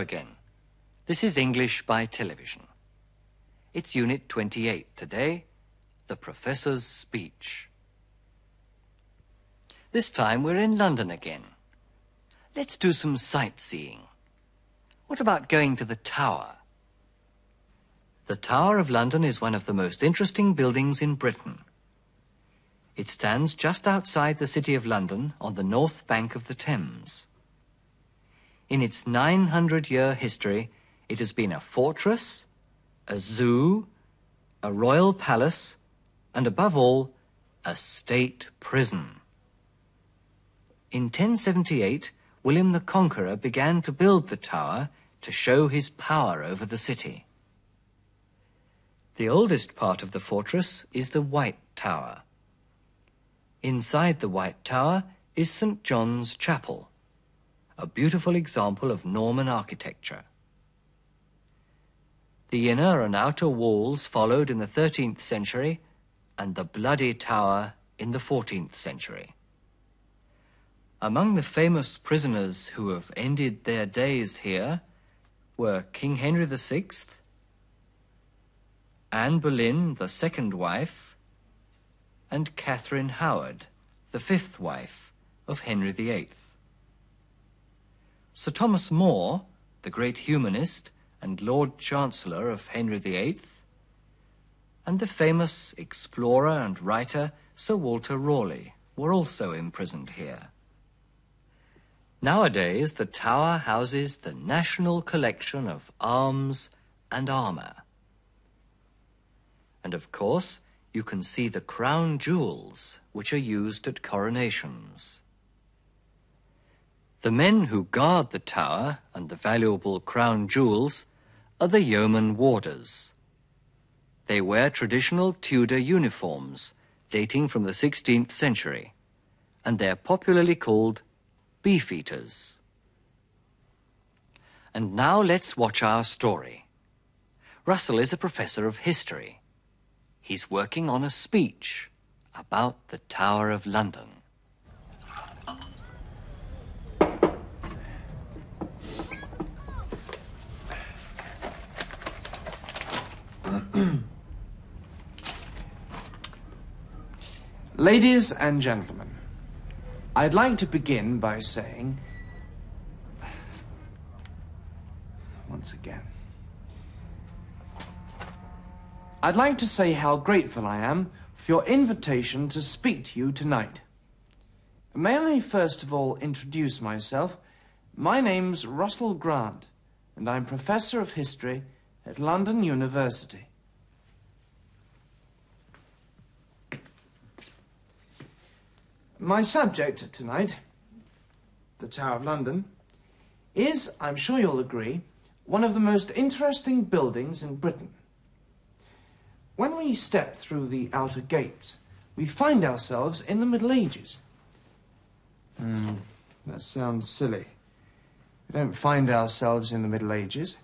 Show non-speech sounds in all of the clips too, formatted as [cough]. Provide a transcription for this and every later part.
Again. This is English by television. It's Unit 28 today, The Professor's Speech. This time we're in London again. Let's do some sightseeing. What about going to the Tower? The Tower of London is one of the most interesting buildings in Britain. It stands just outside the City of London on the north bank of the Thames. In its 900 year history, it has been a fortress, a zoo, a royal palace, and above all, a state prison. In 1078, William the Conqueror began to build the tower to show his power over the city. The oldest part of the fortress is the White Tower. Inside the White Tower is St. John's Chapel a beautiful example of Norman architecture. The inner and outer walls followed in the 13th century and the Bloody Tower in the 14th century. Among the famous prisoners who have ended their days here were King Henry VI, Anne Boleyn, the second wife, and Catherine Howard, the fifth wife of Henry VIII. Sir Thomas More, the great humanist and Lord Chancellor of Henry VIII, and the famous explorer and writer Sir Walter Raleigh were also imprisoned here. Nowadays, the tower houses the National Collection of Arms and Armour. And of course, you can see the crown jewels which are used at coronations. The men who guard the tower and the valuable crown jewels are the yeoman warders. They wear traditional Tudor uniforms dating from the 16th century, and they're popularly called beefeaters. And now let's watch our story. Russell is a professor of history. He's working on a speech about the Tower of London. [clears throat] Ladies and gentlemen, I'd like to begin by saying, once again, I'd like to say how grateful I am for your invitation to speak to you tonight. May I first of all introduce myself? My name's Russell Grant, and I'm Professor of History at London University. My subject tonight, the Tower of London, is, I'm sure you'll agree, one of the most interesting buildings in Britain. When we step through the outer gates, we find ourselves in the Middle Ages. Hmm, that sounds silly. We don't find ourselves in the Middle Ages.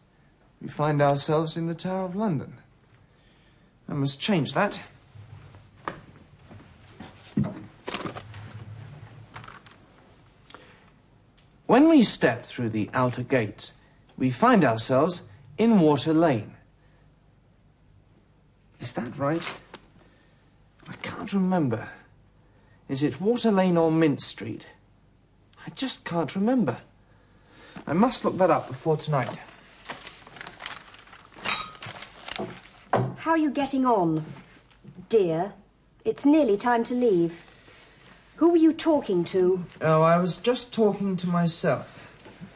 We find ourselves in the Tower of London. I must change that. When we step through the outer gates, we find ourselves in Water Lane. Is that right? I can't remember. Is it Water Lane or Mint Street? I just can't remember. I must look that up before tonight. How are you getting on, dear? It's nearly time to leave. Who were you talking to? Oh, I was just talking to myself.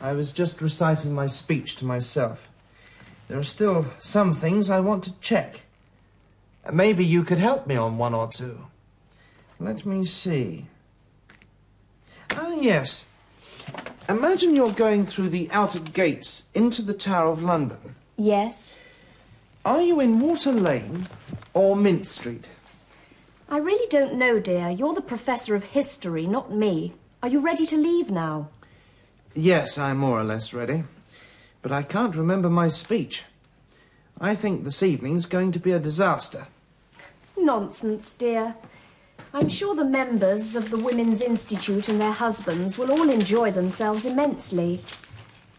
I was just reciting my speech to myself. There are still some things I want to check. Maybe you could help me on one or two. Let me see. Ah, yes. Imagine you're going through the outer gates into the Tower of London. Yes. Are you in Water Lane or Mint Street? I really don't know, dear. You're the professor of history, not me. Are you ready to leave now? Yes, I'm more or less ready. But I can't remember my speech. I think this evening's going to be a disaster. Nonsense, dear. I'm sure the members of the Women's Institute and their husbands will all enjoy themselves immensely.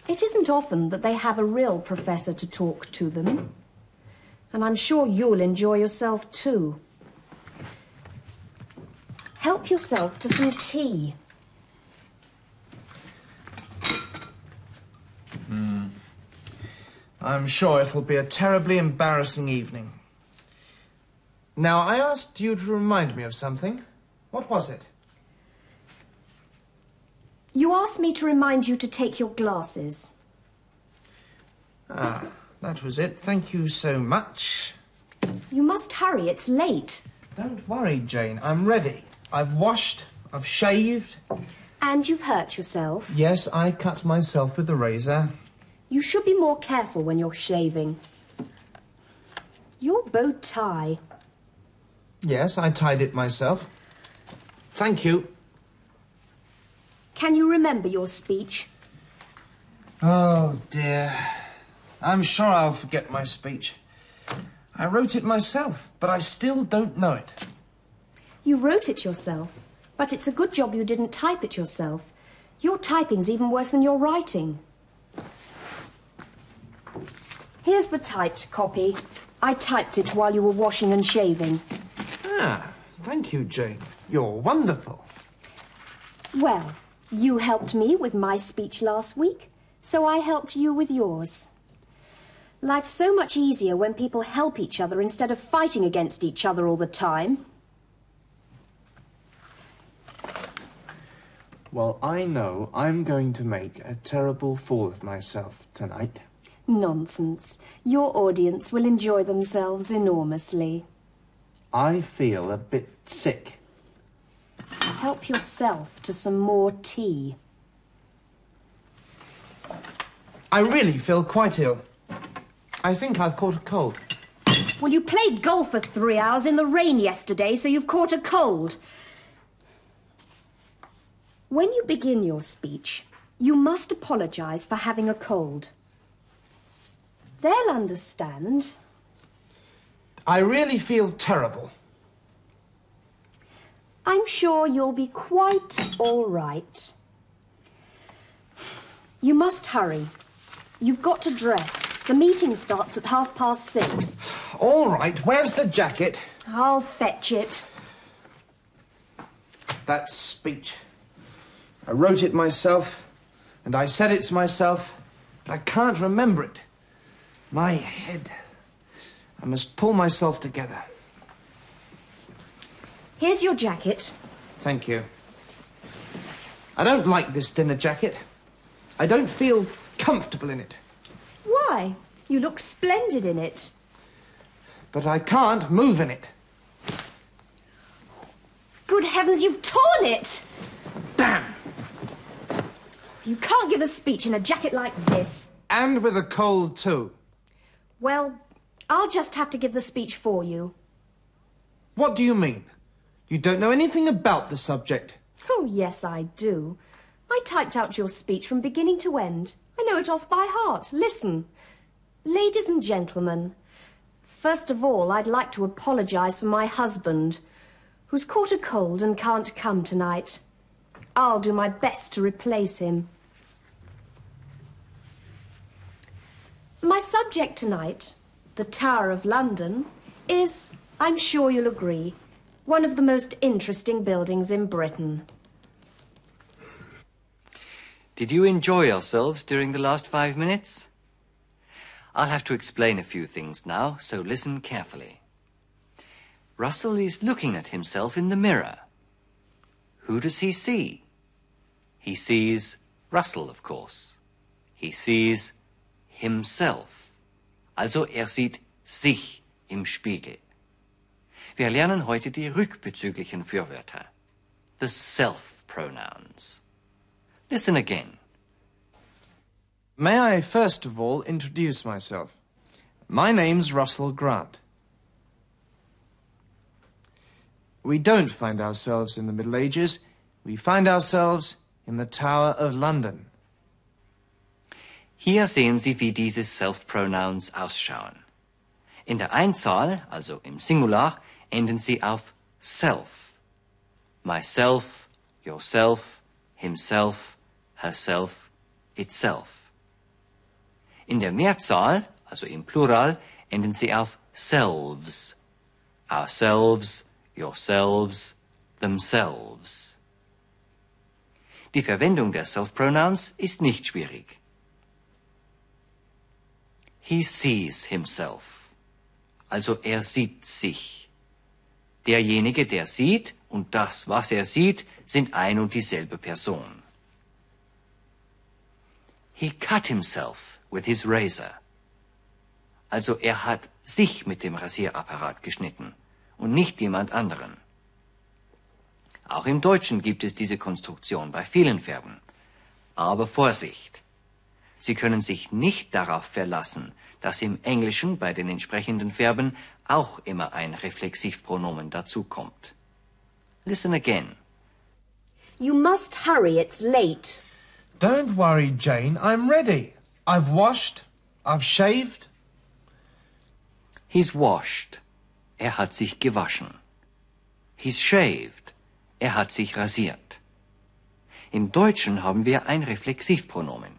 It isn't often that they have a real professor to talk to them. And I'm sure you'll enjoy yourself too. Help yourself to some tea. I'm sure it'll be a terribly embarrassing evening. Now, I asked you to remind me of something. What was it? You asked me to remind you to take your glasses. Ah, that was it. Thank you so much. You must hurry, it's late. Don't worry, Jane. I'm ready. I've washed, I've shaved. And you've hurt yourself. Yes, I cut myself with the razor. You should be more careful when you're shaving. Your bow tie. Yes, I tied it myself. Thank you. Can you remember your speech? Oh, dear. I'm sure I'll forget my speech. I wrote it myself, but I still don't know it. You wrote it yourself, but it's a good job you didn't type it yourself. Your typing's even worse than your writing. Here's the typed copy. I typed it while you were washing and shaving. Ah, thank you, Jane. You're wonderful. Well, you helped me with my speech last week, so I helped you with yours. Life's so much easier when people help each other instead of fighting against each other all the time. Well, I know I'm going to make a terrible fool of myself tonight. Nonsense. Your audience will enjoy themselves enormously. I feel a bit sick. Help yourself to some more tea. I really feel quite ill. I think I've caught a cold. Well, you played golf for three hours in the rain yesterday, so you've caught a cold. When you begin your speech, you must apologize for having a cold. They'll understand. I really feel terrible. I'm sure you'll be quite all right. You must hurry. You've got to dress. The meeting starts at half past six. All right, where's the jacket? I'll fetch it. That speech. I wrote it myself, and I said it to myself, but I can't remember it. My head. I must pull myself together. Here's your jacket. Thank you. I don't like this dinner jacket. I don't feel comfortable in it. Why? You look splendid in it. But I can't move in it. Good heavens, you've torn it! Damn! You can't give a speech in a jacket like this. And with a cold, too. Well, I'll just have to give the speech for you. What do you mean? You don't know anything about the subject. Oh, yes, I do. I typed out your speech from beginning to end. I know it off by heart. Listen. Ladies and gentlemen, first of all, I'd like to apologize for my husband, who's caught a cold and can't come tonight. I'll do my best to replace him. My subject tonight, the Tower of London, is, I'm sure you'll agree, one of the most interesting buildings in Britain. Did you enjoy yourselves during the last five minutes? I'll have to explain a few things now, so listen carefully. Russell is looking at himself in the mirror. Who does he see? He sees Russell, of course. He sees himself. Also er sieht sich im Spiegel. Wir lernen heute die rückbezüglichen Fürwörter. The self-pronouns. Listen again. May I first of all introduce myself? My name's Russell Grant. We don't find ourselves in the Middle Ages, we find ourselves in the Tower of London. Hier sehen Sie, wie diese Self-Pronouns ausschauen. In der Einzahl, also im Singular, enden sie auf self. Myself, yourself, himself, herself, itself. In der Mehrzahl, also im Plural, enden sie auf selves. Ourselves, yourselves, themselves. Die Verwendung der Self-Pronouns ist nicht schwierig. He sees himself. Also er sieht sich. Derjenige, der sieht und das, was er sieht, sind ein und dieselbe Person. He cut himself with his razor. Also er hat sich mit dem Rasierapparat geschnitten und nicht jemand anderen. Auch im Deutschen gibt es diese Konstruktion bei vielen Verben. Aber Vorsicht! Sie können sich nicht darauf verlassen, dass im Englischen bei den entsprechenden Verben auch immer ein Reflexivpronomen dazukommt. Listen again. You must hurry, it's late. Don't worry, Jane. I'm ready. I've washed. I've shaved. He's washed. Er hat sich gewaschen. He's shaved. Er hat sich rasiert. Im Deutschen haben wir ein Reflexivpronomen.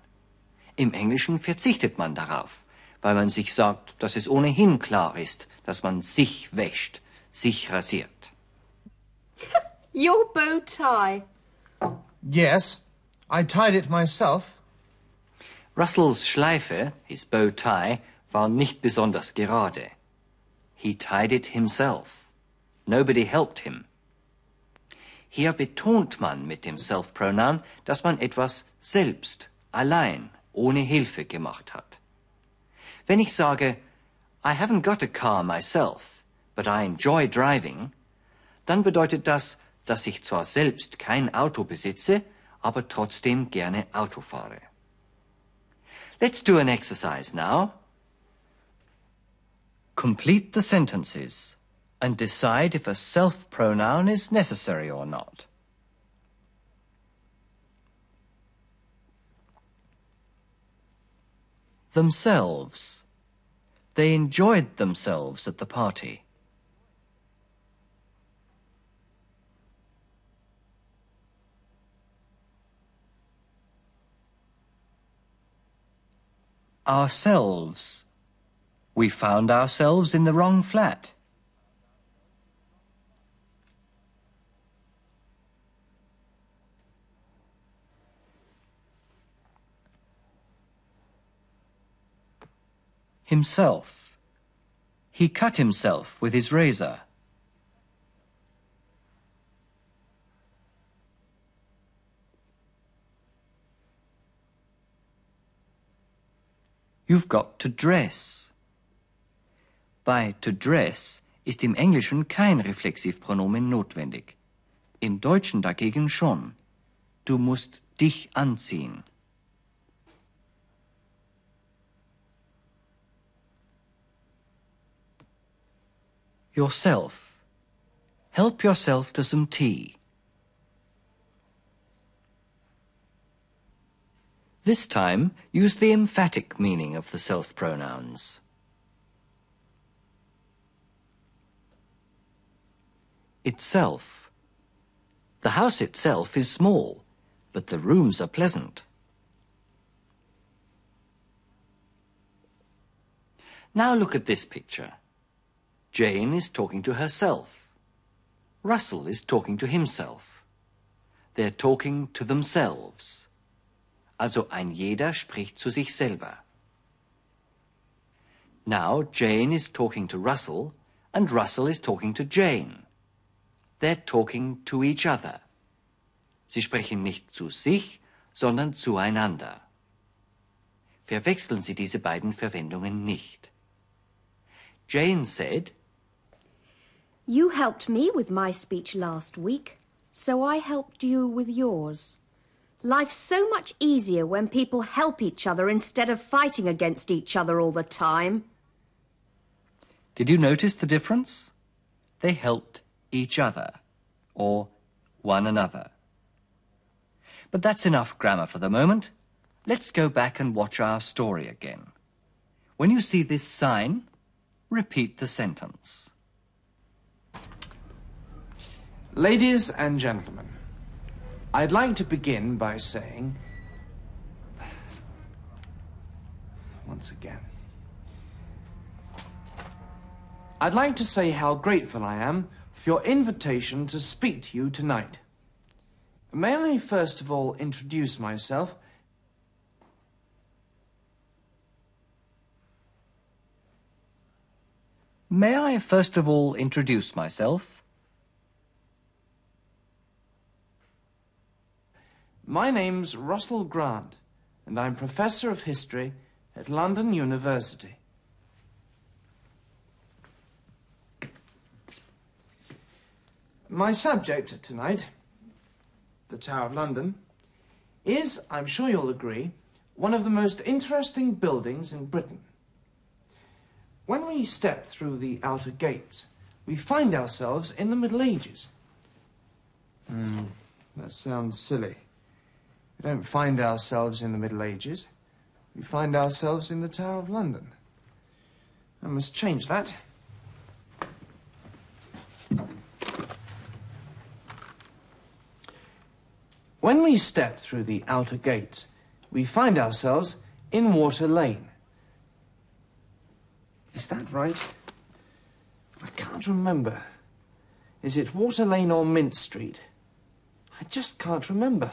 Im Englischen verzichtet man darauf, weil man sich sagt, dass es ohnehin klar ist, dass man sich wäscht, sich rasiert. [laughs] Your bow tie. Yes, I tied it myself. Russells Schleife, his bow tie, war nicht besonders gerade. He tied it himself. Nobody helped him. Hier betont man mit dem Self-Pronoun, dass man etwas selbst, allein, ohne Hilfe gemacht hat. Wenn ich sage, I haven't got a car myself, but I enjoy driving, dann bedeutet das, dass ich zwar selbst kein Auto besitze, aber trotzdem gerne Auto fahre. Let's do an exercise now. Complete the sentences and decide if a self pronoun is necessary or not. Themselves. They enjoyed themselves at the party. Ourselves. We found ourselves in the wrong flat. Himself. He cut himself with his razor. You've got to dress. Bei to dress ist im Englischen kein Reflexivpronomen notwendig. Im Deutschen dagegen schon. Du musst dich anziehen. Yourself. Help yourself to some tea. This time, use the emphatic meaning of the self pronouns. Itself. The house itself is small, but the rooms are pleasant. Now look at this picture. Jane is talking to herself. Russell is talking to himself. They're talking to themselves. Also ein jeder spricht zu sich selber. Now Jane is talking to Russell and Russell is talking to Jane. They're talking to each other. Sie sprechen nicht zu sich, sondern zueinander. Verwechseln Sie diese beiden Verwendungen nicht. Jane said, You helped me with my speech last week, so I helped you with yours. Life's so much easier when people help each other instead of fighting against each other all the time. Did you notice the difference? They helped each other, or one another. But that's enough grammar for the moment. Let's go back and watch our story again. When you see this sign, repeat the sentence. Ladies and gentlemen, I'd like to begin by saying. Once again. I'd like to say how grateful I am for your invitation to speak to you tonight. May I first of all introduce myself? May I first of all introduce myself? My name's Russell Grant, and I'm Professor of History at London University. My subject tonight, the Tower of London, is, I'm sure you'll agree, one of the most interesting buildings in Britain. When we step through the outer gates, we find ourselves in the Middle Ages. Hmm, that sounds silly. We don't find ourselves in the Middle Ages. We find ourselves in the Tower of London. I must change that. When we step through the outer gates, we find ourselves in Water Lane. Is that right? I can't remember. Is it Water Lane or Mint Street? I just can't remember.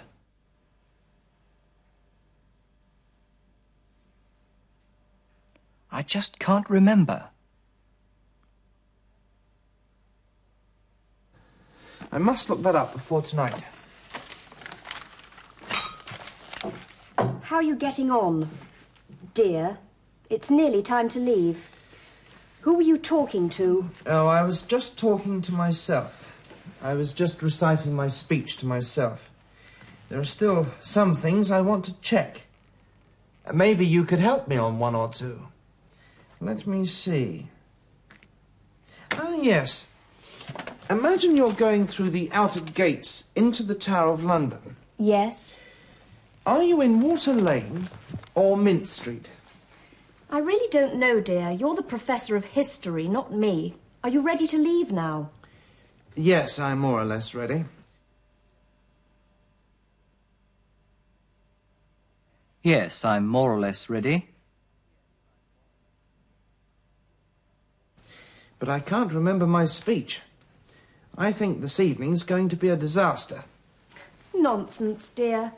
I just can't remember. I must look that up before tonight. How are you getting on? Dear, it's nearly time to leave. Who were you talking to? Oh, I was just talking to myself. I was just reciting my speech to myself. There are still some things I want to check. Maybe you could help me on one or two. Let me see. Ah, yes. Imagine you're going through the outer gates into the Tower of London. Yes. Are you in Water Lane or Mint Street? I really don't know, dear. You're the professor of history, not me. Are you ready to leave now? Yes, I'm more or less ready. Yes, I'm more or less ready. But I can't remember my speech. I think this evening's going to be a disaster. Nonsense, dear.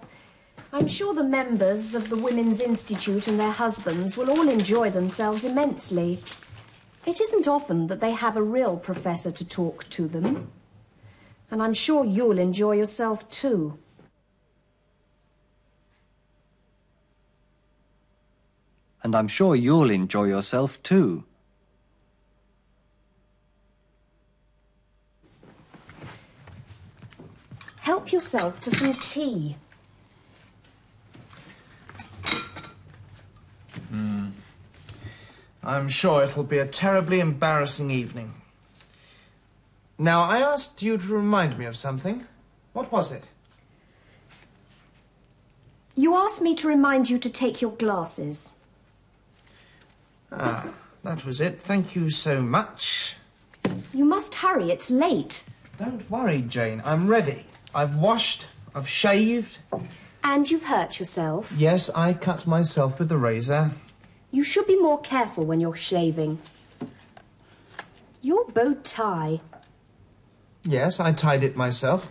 I'm sure the members of the Women's Institute and their husbands will all enjoy themselves immensely. It isn't often that they have a real professor to talk to them. And I'm sure you'll enjoy yourself too. And I'm sure you'll enjoy yourself too. Help yourself to some tea. I'm sure it'll be a terribly embarrassing evening. Now, I asked you to remind me of something. What was it? You asked me to remind you to take your glasses. Ah, that was it. Thank you so much. You must hurry, it's late. Don't worry, Jane. I'm ready. I've washed, I've shaved. And you've hurt yourself. Yes, I cut myself with a razor. You should be more careful when you're shaving. Your bow tie. Yes, I tied it myself.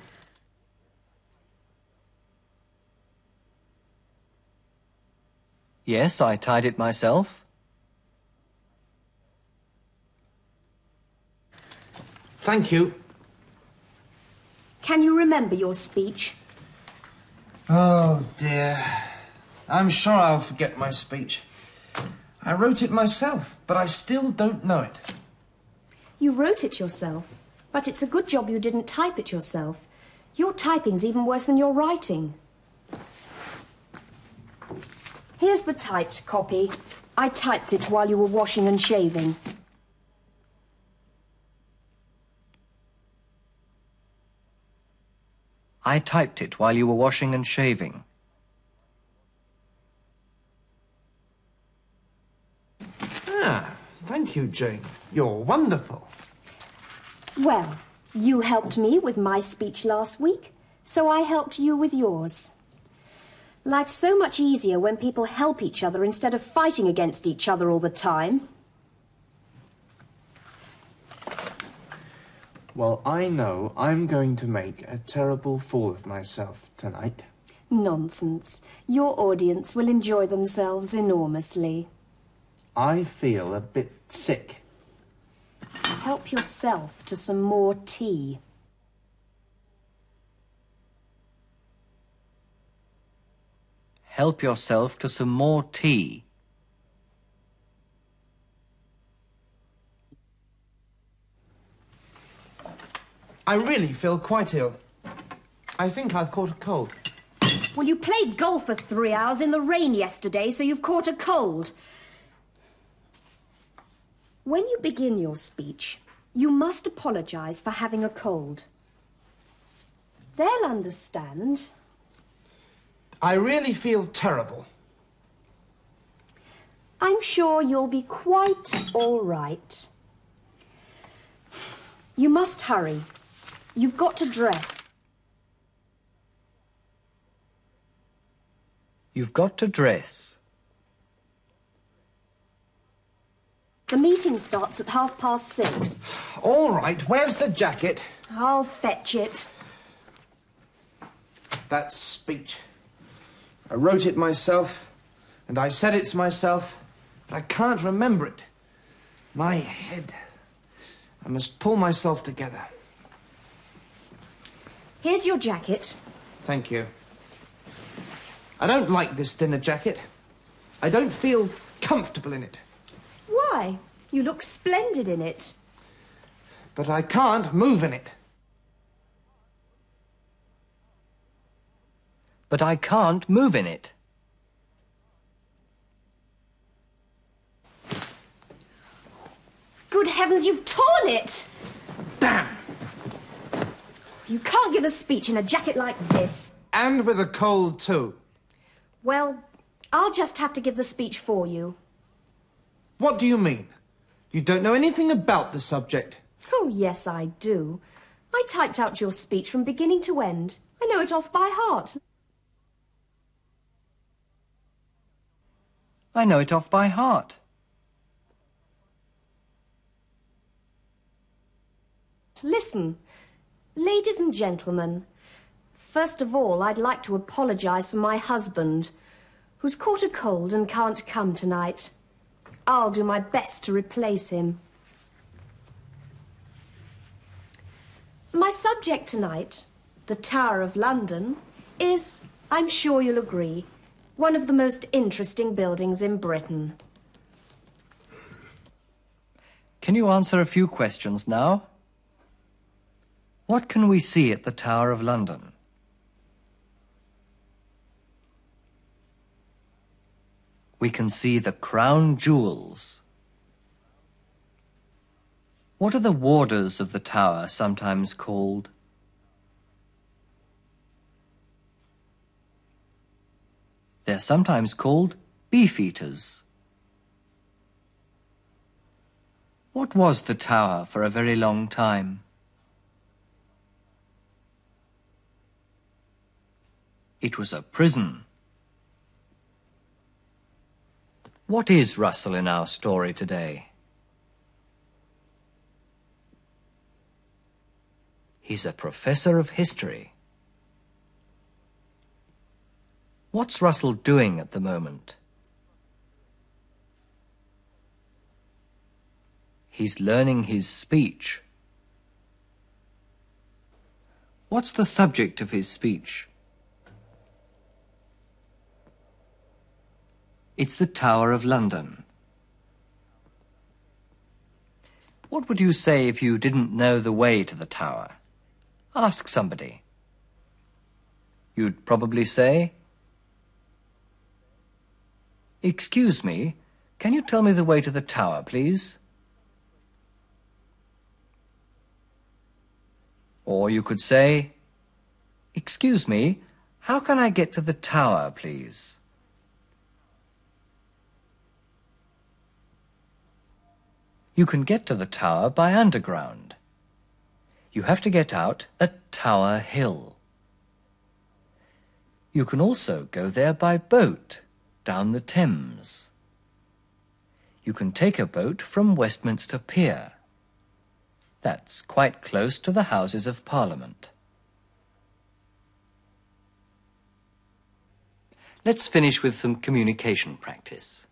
Yes, I tied it myself. Thank you. Can you remember your speech? Oh, dear. I'm sure I'll forget my speech. I wrote it myself, but I still don't know it. You wrote it yourself, but it's a good job you didn't type it yourself. Your typing's even worse than your writing. Here's the typed copy. I typed it while you were washing and shaving. I typed it while you were washing and shaving. Ah, thank you, Jane. You're wonderful. Well, you helped me with my speech last week, so I helped you with yours. Life's so much easier when people help each other instead of fighting against each other all the time. Well, I know I'm going to make a terrible fool of myself tonight. Nonsense. Your audience will enjoy themselves enormously. I feel a bit sick. Help yourself to some more tea. Help yourself to some more tea. I really feel quite ill. I think I've caught a cold. Well, you played golf for three hours in the rain yesterday, so you've caught a cold. When you begin your speech, you must apologise for having a cold. They'll understand. I really feel terrible. I'm sure you'll be quite all right. You must hurry. You've got to dress. You've got to dress. The meeting starts at half past six. All right, where's the jacket? I'll fetch it. That speech. I wrote it myself, and I said it to myself, but I can't remember it. My head. I must pull myself together. Here's your jacket. Thank you. I don't like this dinner jacket. I don't feel comfortable in it. Why? You look splendid in it. But I can't move in it. But I can't move in it. Good heavens, you've torn it! Damn! You can't give a speech in a jacket like this. And with a cold, too. Well, I'll just have to give the speech for you. What do you mean? You don't know anything about the subject. Oh, yes, I do. I typed out your speech from beginning to end. I know it off by heart. I know it off by heart. Listen, ladies and gentlemen, first of all, I'd like to apologise for my husband, who's caught a cold and can't come tonight. I'll do my best to replace him. My subject tonight, the Tower of London, is, I'm sure you'll agree, one of the most interesting buildings in Britain. Can you answer a few questions now? What can we see at the Tower of London? We can see the crown jewels. What are the warders of the tower sometimes called? They're sometimes called beefeaters. What was the tower for a very long time? It was a prison. What is Russell in our story today? He's a professor of history. What's Russell doing at the moment? He's learning his speech. What's the subject of his speech? It's the Tower of London. What would you say if you didn't know the way to the tower? Ask somebody. You'd probably say, Excuse me, can you tell me the way to the tower, please? Or you could say, Excuse me, how can I get to the tower, please? You can get to the tower by underground. You have to get out at Tower Hill. You can also go there by boat down the Thames. You can take a boat from Westminster Pier. That's quite close to the Houses of Parliament. Let's finish with some communication practice.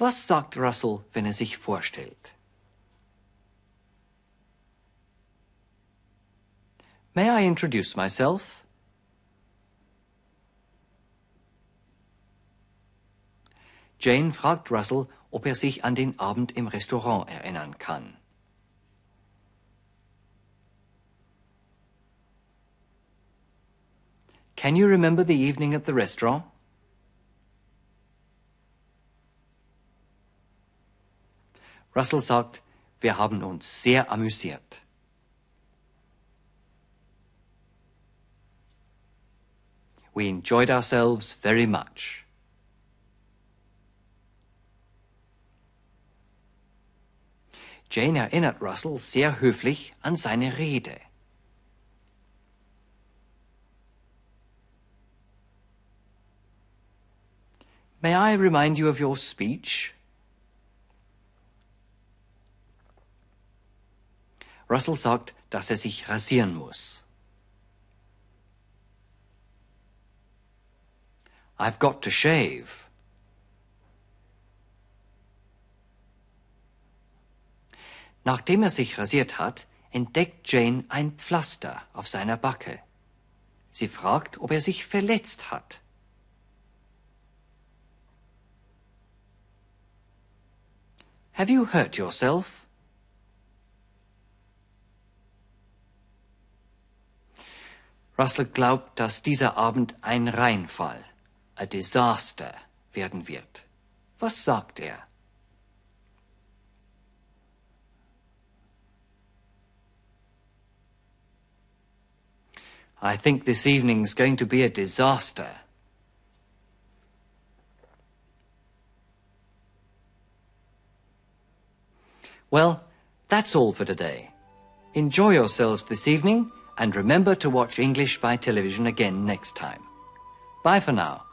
Was sagt Russell, wenn er sich vorstellt? May I introduce myself? Jane fragt Russell, ob er sich an den Abend im Restaurant erinnern kann. Can you remember the evening at the restaurant? Russell sagt, wir haben uns sehr amüsiert. We enjoyed ourselves very much. Jane erinnert Russell sehr höflich an seine Rede. May I remind you of your speech? Russell sagt, dass er sich rasieren muss. I've got to shave. Nachdem er sich rasiert hat, entdeckt Jane ein Pflaster auf seiner Backe. Sie fragt, ob er sich verletzt hat. Have you hurt yourself? Russell glaubt, dass dieser Abend ein Reinfall a disaster werden wird. Was sagt er? I think this evening's going to be a disaster. Well, that's all for today. Enjoy yourselves this evening and remember to watch English by television again next time. Bye for now.